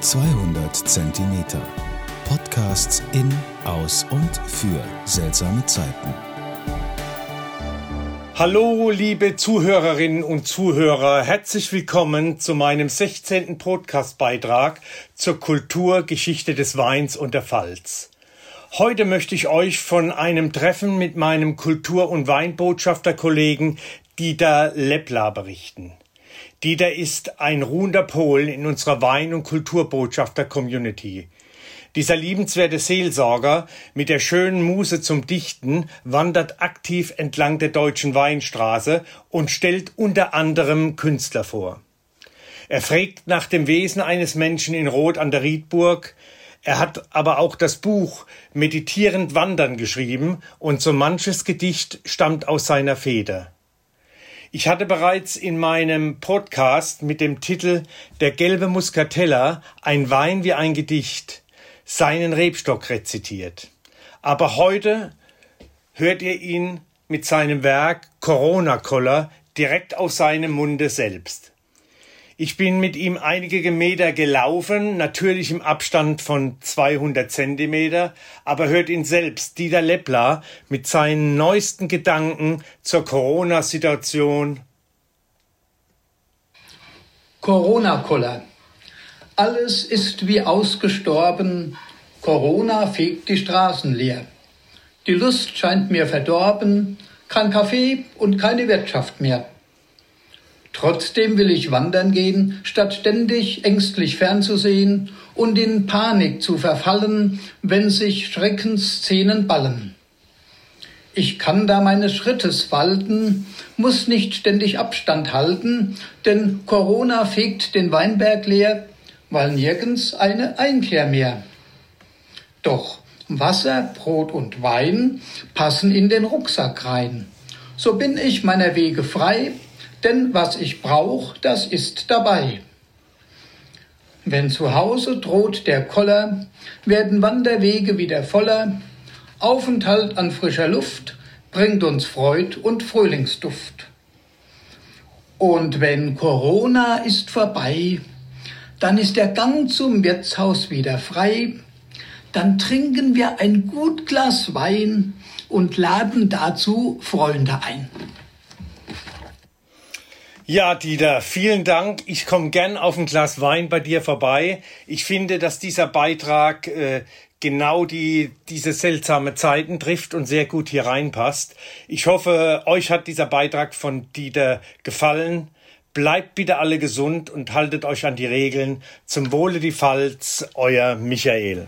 200 Zentimeter. Podcasts in, aus und für seltsame Zeiten. Hallo, liebe Zuhörerinnen und Zuhörer, herzlich willkommen zu meinem 16. Podcast-Beitrag zur Kulturgeschichte des Weins und der Pfalz. Heute möchte ich euch von einem Treffen mit meinem Kultur- und Weinbotschafterkollegen Dieter Leppler berichten. Dieter ist ein ruhender Pol in unserer Wein- und Kulturbotschafter-Community. Dieser liebenswerte Seelsorger mit der schönen Muse zum Dichten wandert aktiv entlang der deutschen Weinstraße und stellt unter anderem Künstler vor. Er fragt nach dem Wesen eines Menschen in Rot an der Riedburg. Er hat aber auch das Buch Meditierend Wandern geschrieben und so manches Gedicht stammt aus seiner Feder. Ich hatte bereits in meinem Podcast mit dem Titel Der gelbe Muscatella, ein Wein wie ein Gedicht, seinen Rebstock rezitiert. Aber heute hört ihr ihn mit seinem Werk Corona Koller direkt aus seinem Munde selbst. Ich bin mit ihm einige Meter gelaufen, natürlich im Abstand von 200 Zentimeter, aber hört ihn selbst, Dieter Leppler, mit seinen neuesten Gedanken zur Corona-Situation. Corona-Koller. Alles ist wie ausgestorben, Corona fegt die Straßen leer. Die Lust scheint mir verdorben, kein Kaffee und keine Wirtschaft mehr. Trotzdem will ich wandern gehen, statt ständig ängstlich fernzusehen und in Panik zu verfallen, wenn sich Schreckensszenen ballen. Ich kann da meines Schrittes walten, muss nicht ständig Abstand halten, denn Corona fegt den Weinberg leer, weil nirgends eine Einkehr mehr. Doch Wasser, Brot und Wein passen in den Rucksack rein. So bin ich meiner Wege frei, denn was ich brauch, das ist dabei. Wenn zu Hause droht der Koller, werden Wanderwege wieder voller, Aufenthalt an frischer Luft bringt uns Freud und Frühlingsduft. Und wenn Corona ist vorbei, dann ist der Gang zum Wirtshaus wieder frei, dann trinken wir ein gut Glas Wein und laden dazu Freunde ein. Ja, Dieter, vielen Dank. Ich komme gern auf ein Glas Wein bei dir vorbei. Ich finde, dass dieser Beitrag äh, genau die diese seltsame Zeiten trifft und sehr gut hier reinpasst. Ich hoffe, euch hat dieser Beitrag von Dieter gefallen. Bleibt bitte alle gesund und haltet euch an die Regeln. Zum Wohle die Pfalz, euer Michael.